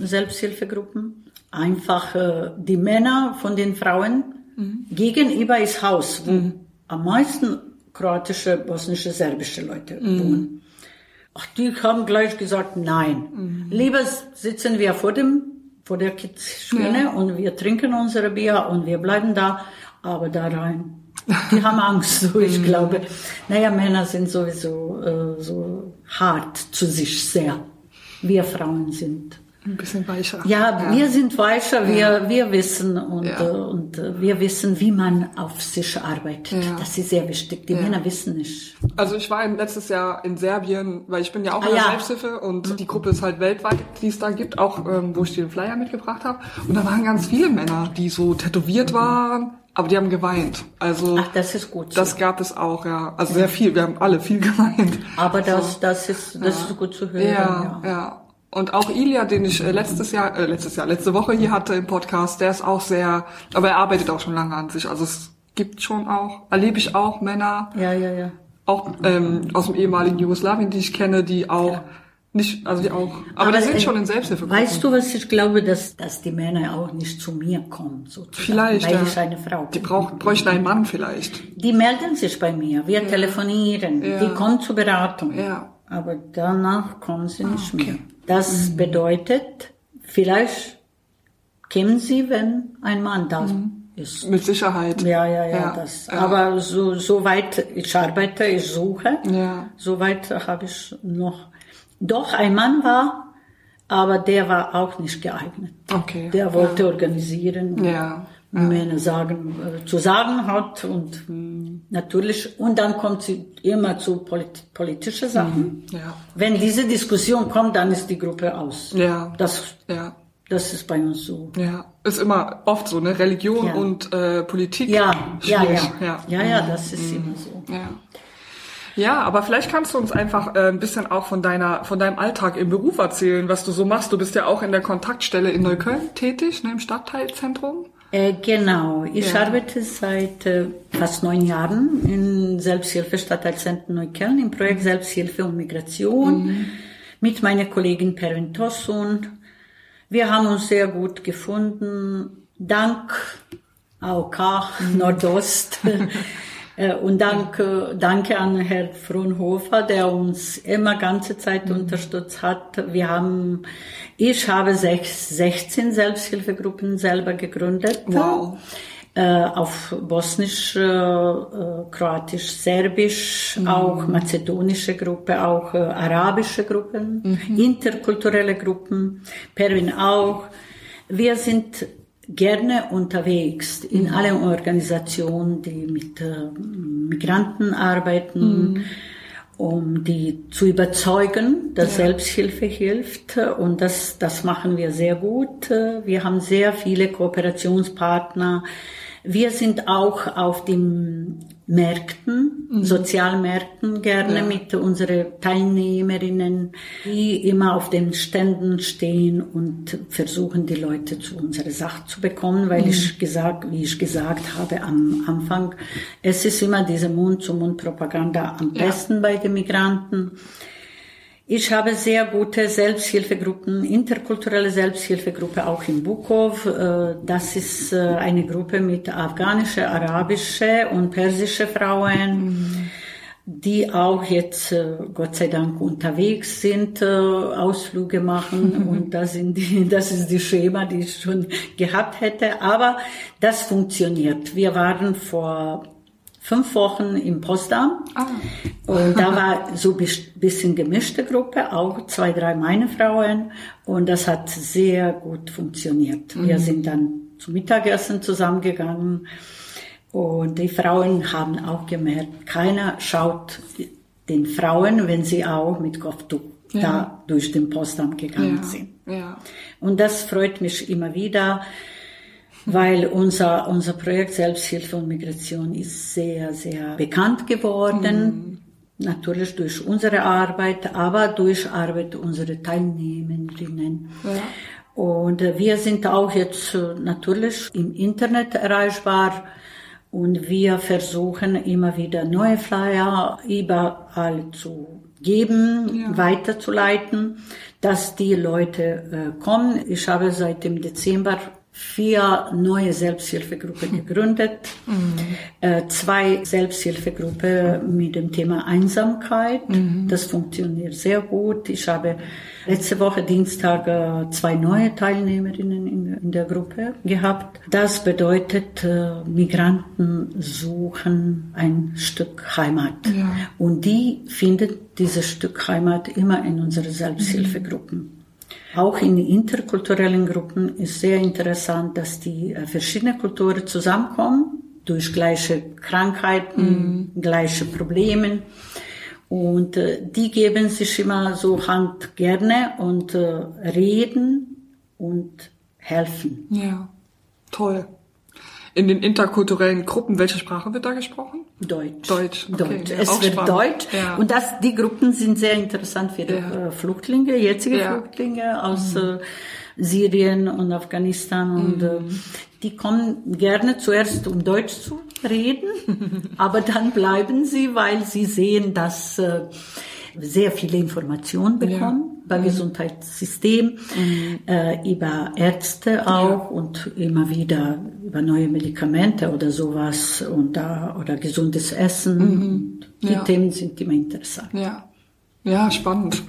Selbsthilfegruppen. Einfach äh, die Männer von den Frauen. Gegenüber ist Haus, wo am meisten kroatische, bosnische, serbische Leute wohnen. Ach, die haben gleich gesagt, nein. Lieber sitzen wir vor dem, vor der Kitzschwine und wir trinken unsere Bier und wir bleiben da, aber da rein. Die haben Angst, so ich [laughs] glaube. Naja, Männer sind sowieso äh, so hart zu sich sehr. Wir Frauen sind. Ein bisschen weicher. Ja, wir sind weicher, wir, wir wissen und, Ja. äh, und äh, wir wissen, wie man auf sich arbeitet. Ja. Das ist sehr wichtig. Die Männer wissen nicht. Also ich war letztes Jahr in Serbien, weil ich bin ja auch Ah, in der ja. Selbsthilfe und die Gruppe ist halt weltweit, die es da gibt, auch ähm, wo ich den Flyer mitgebracht habe. Und da waren ganz viele Männer, die so tätowiert waren, aber die haben geweint. Also Ach, das ist gut. so. das gab es auch, ja. Also sehr viel, wir haben alle viel [laughs] geweint. Aber das, das ist, das ist gut zu hören. Ja, ja. Und auch Ilya, den ich äh, letztes Jahr, äh, letztes Jahr, letzte Woche hier hatte im Podcast, der ist auch sehr, aber er arbeitet auch schon lange an sich. Also es gibt schon auch, erlebe ich auch Männer, Ja, ja, ja. auch ähm, aus dem ehemaligen Jugoslawien, die ich kenne, die auch Nicht, also die auch. Aber, die sind äh, schon in Selbsthilfegruppen. Weißt du, was ich glaube, dass, dass die Männer auch nicht zu mir kommen, sozusagen, Vielleicht, weil ja. ich eine Frau Die bin. brauchen, bräuchten einen Mann vielleicht. Die melden sich bei mir, wir telefonieren, Ja. die kommen zur Beratung. Ja. Aber danach kommen sie nicht okay. mehr. Das Mhm. bedeutet, vielleicht kämen sie, wenn ein Mann da ist. Mit Sicherheit. Ja, ja, ja, Mhm. Ja, das. ja. Aber so, so weit ich arbeite, ich suche, Ja. so weit habe ich noch. Doch, ein Mann war, aber der war auch nicht geeignet. Okay. Der wollte organisieren, Ja. Männer sagen, äh, zu sagen hat und Mhm. natürlich, und dann kommt sie immer zu polit politischen Sachen. Ja. Wenn diese Diskussion kommt, dann ist die Gruppe aus. Ja. Das, Ja. das ist bei uns so. Ja. Ist immer oft so, ne? Religion Ja. und äh, Politik. Ja, ja, Schwierig. ja. Ja, ja, das ist immer so. Ja. Ja, aber vielleicht kannst du uns einfach äh, ein bisschen auch von deiner, von deinem Alltag im Beruf erzählen, was du so machst. Du bist ja auch in der Kontaktstelle in Neukölln tätig, ne, im Stadtteilzentrum. Äh, genau, ich Ja. arbeite seit äh, fast neun Jahren in Selbsthilfe Stadtteilzentrum Neukölln im Projekt Selbsthilfe und Migration mit meiner Kollegin Pervin Tossun. Wir haben uns sehr gut gefunden, dank AOK Nordost. [laughs] Äh, Und danke, danke an Herrn Frohnhofer, der uns immer ganze Zeit unterstützt hat. Wir haben, ich habe sechs, 16 Selbsthilfegruppen selber gegründet. Wow. Äh, auf Bosnisch, äh, Kroatisch, Serbisch, auch mazedonische Gruppe, auch arabische Gruppen, interkulturelle Gruppen, Perwin auch. Wir sind gerne unterwegs in allen Organisationen, die mit äh, Migranten arbeiten, um die zu überzeugen, dass Selbsthilfe hilft. Und das, das machen wir sehr gut. Wir haben sehr viele Kooperationspartner. Wir sind auch auf den Märkten, Sozialmärkten gerne mit unseren Teilnehmerinnen, die immer auf den Ständen stehen und versuchen, die Leute zu unserer Sache zu bekommen, weil ich gesagt, wie ich gesagt habe am Anfang, es ist immer diese Mund-zu-Mund-Propaganda am besten bei den Migranten. Ich habe sehr gute Selbsthilfegruppen, interkulturelle Selbsthilfegruppe auch in Bukow. Äh, Das ist äh, eine Gruppe mit afghanische, arabische und persische Frauen, die auch jetzt äh, Gott sei Dank unterwegs sind, Ausflüge machen [laughs] und das sind die, [laughs] das ist die Schema, die ich schon gehabt hätte. Aber das funktioniert. Wir waren vor fünf Wochen im Potsdam. Und da [laughs] war so ein bisschen gemischte Gruppe, auch zwei, drei meine Frauen. Und das hat sehr gut funktioniert. Wir sind dann zum Mittagessen zusammengegangen. Und die Frauen haben auch gemerkt, keiner schaut den Frauen, wenn sie auch mit Kopftuch da durch den Potsdam gegangen sind. Ja. Und das freut mich immer wieder, weil unser, unser Projekt Selbsthilfe und Migration ist sehr, sehr bekannt geworden. Natürlich durch unsere Arbeit, aber durch Arbeit unserer Teilnehmerinnen. Ja. Und äh, wir sind auch jetzt äh, natürlich im Internet erreichbar und wir versuchen immer wieder neue Flyer überall zu geben, weiterzuleiten, dass die Leute äh, kommen. Ich habe seit dem Dezember vier neue Selbsthilfegruppen [laughs] gegründet, äh, zwei Selbsthilfegruppen mit dem Thema Einsamkeit. Das funktioniert sehr gut. Ich habe letzte Woche Dienstag äh, zwei neue Teilnehmerinnen in, in der Gruppe gehabt. Das bedeutet, äh, Migranten suchen ein Stück Heimat. Und die finden dieses Stück Heimat immer in unseren Selbsthilfegruppen. Auch in interkulturellen Gruppen ist sehr interessant, dass die äh, verschiedenen Kulturen zusammenkommen, durch gleiche Krankheiten, gleiche Probleme. Und äh, die geben sich immer so Hand gerne und äh, reden und helfen. Ja. Toll. In den interkulturellen Gruppen, welche Sprache wird da gesprochen? Deutsch. Deutsch, okay. Deutsch. Ja, es wird spannend. Deutsch. Ja. Und das, die Gruppen sind sehr interessant für die Ja. äh, Flüchtlinge, jetzige. Flüchtlinge aus äh, Syrien und Afghanistan. Und äh, Mhm. die kommen gerne zuerst, um Deutsch zu reden, [laughs] aber dann bleiben sie, weil sie sehen, dass sehr viele Informationen bekommen. Über Mhm. Gesundheitssystem, äh, über Ärzte auch und immer wieder über neue Medikamente oder sowas und da oder gesundes Essen. Und Die Mhm. Ja. Themen sind immer interessant. Ja. Ja, spannend.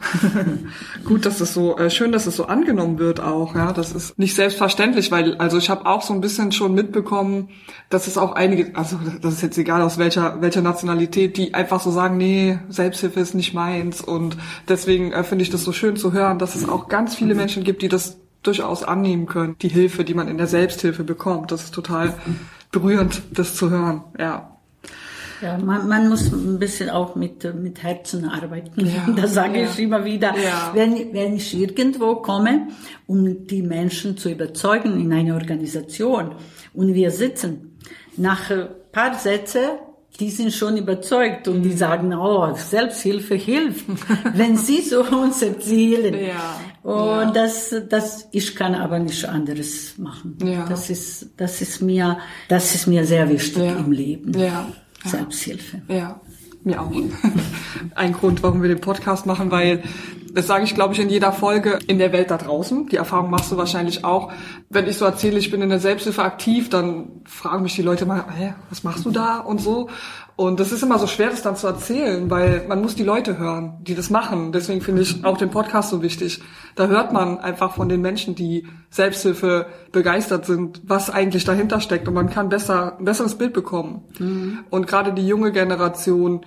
[laughs] Gut, dass es so äh, schön, dass es so angenommen wird auch. Ja, das ist nicht selbstverständlich, weil also ich habe auch so ein bisschen schon mitbekommen, dass es auch einige, also das ist jetzt egal aus welcher welcher Nationalität, die einfach so sagen, nee, Selbsthilfe ist nicht meins und deswegen äh, finde ich das so schön zu hören, dass es auch ganz viele Menschen gibt, die das durchaus annehmen können, die Hilfe, die man in der Selbsthilfe bekommt. Das ist total berührend, das zu hören. Ja. Ja, man, man muss ein bisschen auch mit, mit Herzen arbeiten. Ja, [laughs] das sage ja. ich immer wieder. Ja. Wenn, wenn ich irgendwo komme, um die Menschen zu überzeugen in eine Organisation und wir sitzen, nach ein paar Sätze, die sind schon überzeugt und die Mhm. sagen, oh, Selbsthilfe hilft, [laughs] wenn sie so uns erzählen. Ja, Und ja. das, das, ich kann aber nicht anderes machen. Ja. Das ist, das ist mir, das ist mir sehr wichtig Ja. im Leben. Ja. Ja. Selbsthilfe. Ja, mir auch. [laughs] Ein Grund, warum wir den Podcast machen, weil das sage ich, glaube ich, in jeder Folge in der Welt da draußen. Die Erfahrung machst du wahrscheinlich auch. Wenn ich so erzähle, ich bin in der Selbsthilfe aktiv, dann fragen mich die Leute mal, hä, was machst du da und so. Und das ist immer so schwer, das dann zu erzählen, weil man muss die Leute hören, die das machen. Deswegen finde ich auch den Podcast so wichtig. Da hört man einfach von den Menschen, die Selbsthilfe begeistert sind, was eigentlich dahinter steckt. Und man kann besser, ein besseres Bild bekommen. Und gerade die junge Generation,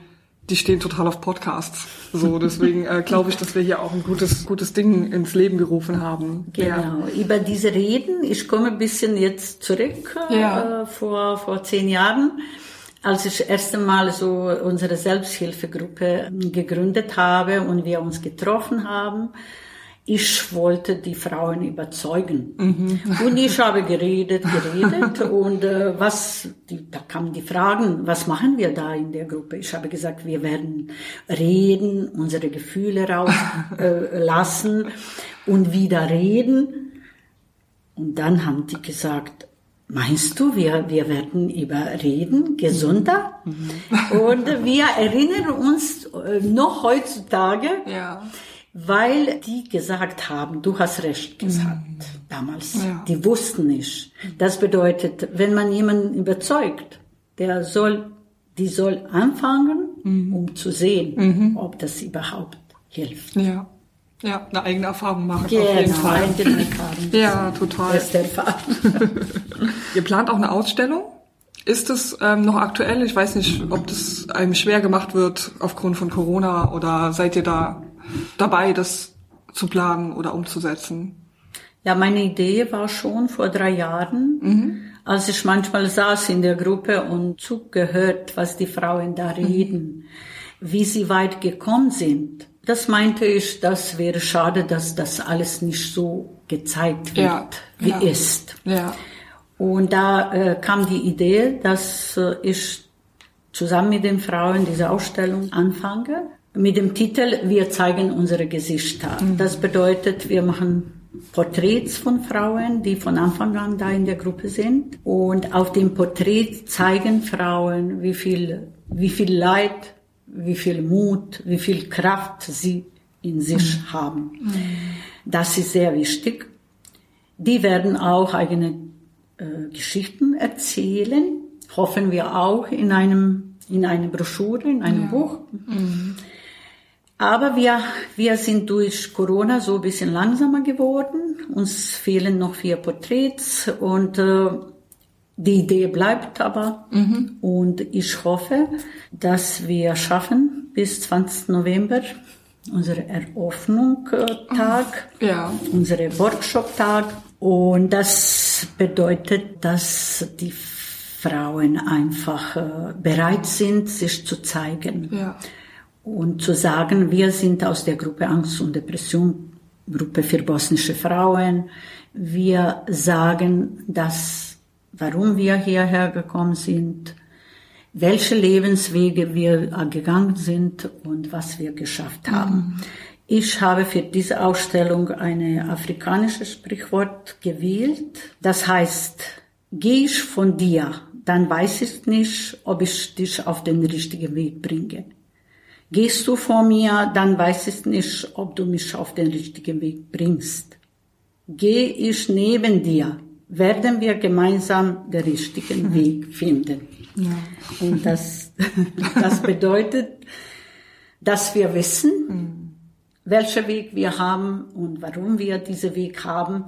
die stehen total auf Podcasts. So, deswegen äh, glaube ich, dass wir hier auch ein gutes, gutes Ding ins Leben gerufen haben. Genau, über diese Reden, ich komme ein bisschen jetzt zurück Ja. äh, vor, vor zehn Jahren, als ich das erste Mal so unsere Selbsthilfegruppe gegründet habe und wir uns getroffen haben. Ich wollte die Frauen überzeugen. Und ich habe geredet, geredet [laughs] und äh, was, die, da kamen die Fragen, was machen wir da in der Gruppe? Ich habe gesagt, wir werden reden, unsere Gefühle rauslassen [laughs] äh, und wieder reden. Und dann haben die gesagt, meinst du, wir, wir werden über reden, gesunder? Und wir erinnern uns äh, noch heutzutage, Ja. Weil die gesagt haben, du hast recht gesagt damals. Ja. Die wussten nicht. Das bedeutet, wenn man jemanden überzeugt, der soll, die soll anfangen, um zu sehen, ob das überhaupt hilft. Ja. Ja, eine eigene Erfahrung machen. auf jeden Genau, Fall. eigene Erfahrung. [laughs] Ja, total. Beste Erfahrung. [laughs] Ihr plant auch eine Ausstellung. Ist es ähm, noch aktuell? Ich weiß nicht, ob das einem schwer gemacht wird aufgrund von Corona oder seid ihr da dabei, das zu planen oder umzusetzen? Ja, meine Idee war schon vor drei Jahren, als ich manchmal saß in der Gruppe und zugehört, was die Frauen da reden, wie sie weit gekommen sind. Das meinte ich, das wäre schade, dass das alles nicht so gezeigt wird, Ja, wie ja. ist. Ja. Und da äh, kam die Idee, dass äh, ich zusammen mit den Frauen diese Ausstellung anfange. Mit dem Titel Wir zeigen unsere Gesichter. Das bedeutet, wir machen Porträts von Frauen, die von Anfang an da in der Gruppe sind. Und auf dem Porträt zeigen Frauen, wie viel, wie viel Leid, wie viel Mut, wie viel Kraft sie in sich haben. Das ist sehr wichtig. Die werden auch eigene äh, Geschichten erzählen, hoffen wir auch in einem in einer Broschüre, in einem Buch. Aber wir, wir sind durch Corona so ein bisschen langsamer geworden. Uns fehlen noch vier Porträts und äh, die Idee bleibt aber. Und ich hoffe, dass wir schaffen bis 20. November unsere Eröffnung-Tag Ja. unsere Workshop-Tag. Und das bedeutet, dass die Frauen einfach äh, bereit sind, sich zu zeigen Ja. Und zu sagen, wir sind aus der Gruppe Angst und Depression, Gruppe für bosnische Frauen. Wir sagen, dass, warum wir hierher gekommen sind, welche Lebenswege wir gegangen sind und was wir geschafft haben. Ich habe für diese Ausstellung eine afrikanische Sprichwort gewählt. Das heißt, geh ich von dir, dann weiß ich nicht, ob ich dich auf den richtigen Weg bringe. Gehst du vor mir, dann weiß ich nicht, ob du mich auf den richtigen Weg bringst. Geh ich neben dir, werden wir gemeinsam den richtigen Weg finden. Ja. Und das, [laughs] das bedeutet, dass wir wissen, mhm. welchen Weg wir haben und warum wir diesen Weg haben.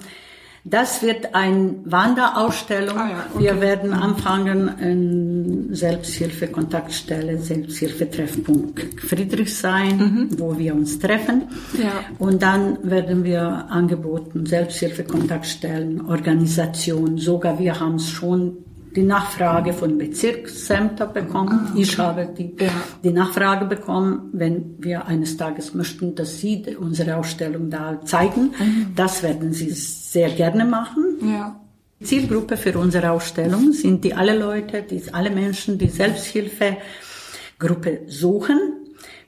Das wird eine Wanderausstellung. Ah ja, okay. Wir werden anfangen in Selbsthilfe-Kontaktstelle, Selbsthilfe-Treffpunkt Friedrichshain, mhm. wo wir uns treffen. Ja. Und dann werden wir angeboten, Selbsthilfe-Kontaktstellen, Organisationen, sogar wir haben es schon die Nachfrage von Bezirksämtern bekommen. Ah. Ich habe die, ja. die Nachfrage bekommen, wenn wir eines Tages möchten, dass Sie unsere Ausstellung da zeigen. Mhm. Das werden Sie sehr gerne machen. Ja. Die Zielgruppe für unsere Ausstellung sind die alle Leute, die alle Menschen, die Selbsthilfegruppe suchen,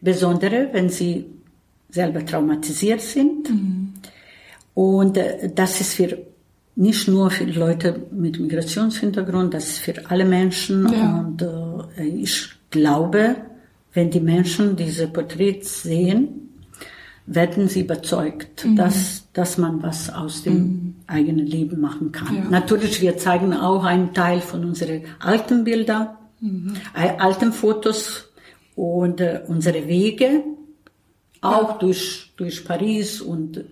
besondere wenn sie selber traumatisiert sind. Mhm. Und äh, das ist für nicht nur für Leute mit Migrationshintergrund, das ist für alle Menschen. Ja. Und äh, ich glaube, wenn die Menschen diese Porträts sehen, werden sie überzeugt, mhm. dass, dass man was aus dem mhm. eigenen Leben machen kann. Ja. Natürlich, wir zeigen auch einen Teil von unseren alten Bildern, mhm. äh, alten Fotos und äh, unsere Wege, auch ja. durch, durch Paris und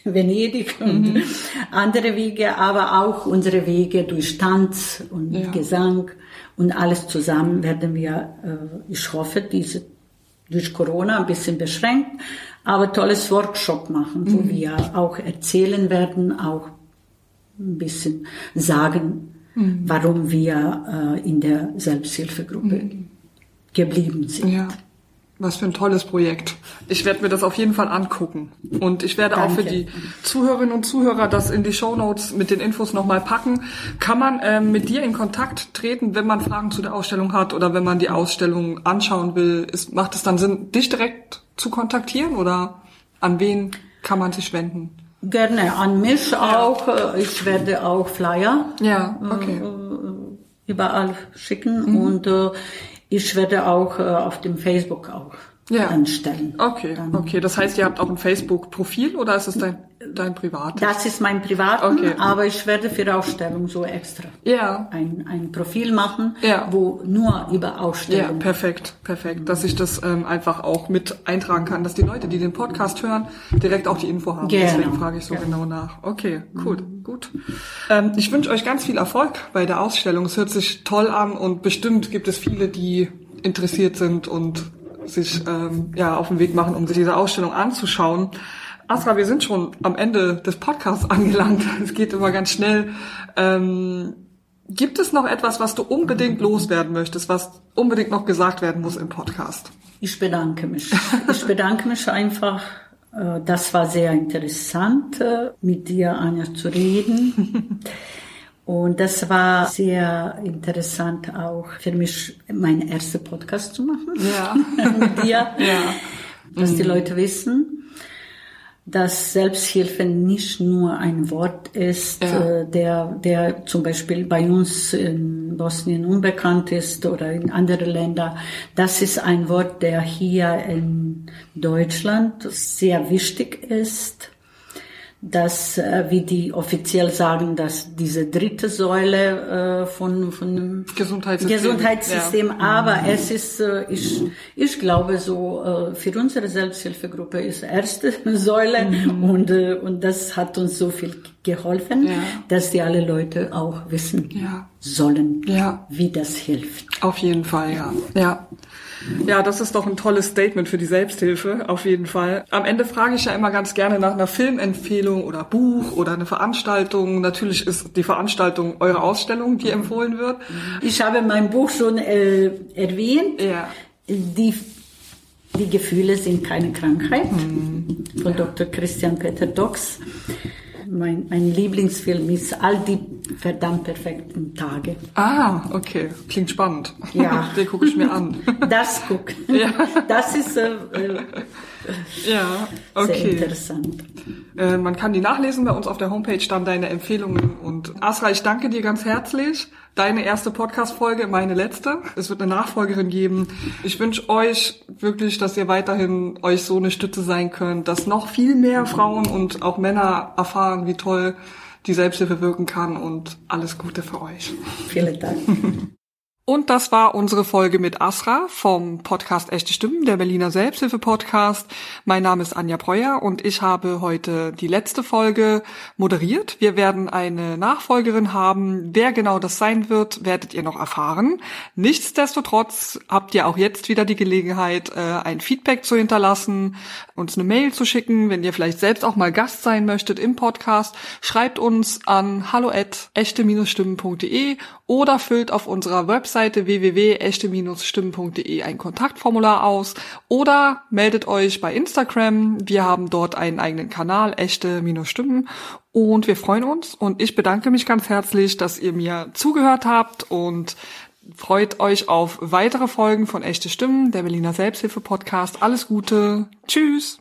[laughs] Venedig und mhm. andere Wege, aber auch unsere Wege durch Tanz und ja. Gesang und alles zusammen werden wir, äh, ich hoffe, diese durch Corona ein bisschen beschränkt, aber tolles Workshop machen, mhm. wo wir auch erzählen werden, auch ein bisschen sagen, mhm. warum wir äh, in der Selbsthilfegruppe mhm. geblieben sind. Ja. Was für ein tolles Projekt. Ich werde mir das auf jeden Fall angucken. Und ich werde Danke. auch für die Zuhörerinnen und Zuhörer das in die Show Notes mit den Infos nochmal packen. Kann man ähm, mit dir in Kontakt treten, wenn man Fragen zu der Ausstellung hat oder wenn man die Ausstellung anschauen will? Ist, macht es dann Sinn, dich direkt zu kontaktieren oder an wen kann man sich wenden? Gerne, an mich auch. Ich werde auch Flyer ja, okay. äh, überall schicken mhm. und äh, ich werde auch äh, auf dem Facebook auch ja. anstellen. Okay, Dann, okay. Das heißt, ihr habt auch ein Facebook-Profil oder ist es dein, dein privates? Das ist mein privates, okay. aber ich werde für Ausstellung so extra ja. ein, ein Profil machen, ja. wo nur über Ausstellung. Ja, perfekt, perfekt. Dass ich das ähm, einfach auch mit eintragen kann, dass die Leute, die den Podcast hören, direkt auch die Info haben. Genau. Deswegen frage ich so ja. genau nach. Okay, cool, mhm. gut. Ähm, ich wünsche euch ganz viel Erfolg bei der Ausstellung. Es hört sich toll an und bestimmt gibt es viele, die interessiert sind und sich ähm, ja auf den Weg machen, um sich diese Ausstellung anzuschauen. Asra, wir sind schon am Ende des Podcasts [laughs] angelangt. Es geht immer ganz schnell. Ähm, gibt es noch etwas, was du unbedingt loswerden möchtest, was unbedingt noch gesagt werden muss im Podcast? Ich bedanke mich. Ich bedanke mich einfach. Äh, das war sehr interessant, äh, mit dir, Anja, zu reden. [laughs] Und das war sehr interessant auch für mich, meinen ersten Podcast zu machen. Ja. [laughs] mit dir. Ja. Dass die mhm. Leute wissen, dass Selbsthilfe nicht nur ein Wort ist, ja. Äh, der, der zum Beispiel bei uns in Bosnien unbekannt ist oder in anderen Ländern. Das ist ein Wort, der hier in Deutschland sehr wichtig ist dass, äh, wie die offiziell sagen, dass diese dritte Säule äh, von, von dem Gesundheitssystem, Gesundheitssystem ja. aber mhm. es ist, äh, ich, ich glaube so, für unsere Selbsthilfegruppe ist erste [laughs] Säule mhm. und, und das hat uns so viel geholfen, ja. dass die alle Leute auch wissen ja. Sollen, ja. wie das hilft. Auf jeden Fall, ja. Ja. Ja, das ist doch ein tolles Statement für die Selbsthilfe, auf jeden Fall. Am Ende frage ich ja immer ganz gerne nach einer Filmempfehlung oder Buch oder eine Veranstaltung. Natürlich ist die Veranstaltung eure Ausstellung, die empfohlen wird. Ich habe mein Buch schon äh, erwähnt. Ja. Die die Gefühle sind keine Krankheit mhm. von Dr. Christian Peter Dox mein, mein Lieblingsfilm ist All die verdammt perfekten Tage. Ah, okay. Klingt spannend. Ja. [laughs] Den gucke ich mir an. [laughs] Das guck. Ja. Das ist äh, äh, ja, okay. sehr interessant. Äh, man kann die nachlesen bei uns auf der Homepage, dann deine Empfehlungen und Asra, ich danke dir ganz herzlich. Deine erste Podcast-Folge, meine letzte. Es wird eine Nachfolgerin geben. Ich wünsche euch wirklich, dass ihr weiterhin euch so eine Stütze sein könnt, dass noch viel mehr Frauen und auch Männer erfahren, wie toll die Selbsthilfe wirken kann und alles Gute für euch. Vielen Dank. [laughs] Und das war unsere Folge mit Asra vom Podcast Echte Stimmen, der Berliner Selbsthilfe Podcast. Mein Name ist Anja Breuer und ich habe heute die letzte Folge moderiert. Wir werden eine Nachfolgerin haben. Wer genau das sein wird, werdet ihr noch erfahren. Nichtsdestotrotz habt ihr auch jetzt wieder die Gelegenheit, äh, ein Feedback zu hinterlassen, uns eine Mail zu schicken, wenn ihr vielleicht selbst auch mal Gast sein möchtet im Podcast. Schreibt uns an hallo echte-stimmen.de oder füllt auf unserer Webseite www.echte-stimmen.de ein Kontaktformular aus oder meldet euch bei Instagram. Wir haben dort einen eigenen Kanal, echte-stimmen und wir freuen uns und ich bedanke mich ganz herzlich, dass ihr mir zugehört habt und freut euch auf weitere Folgen von Echte Stimmen, der Berliner Selbsthilfe Podcast. Alles Gute. Tschüss.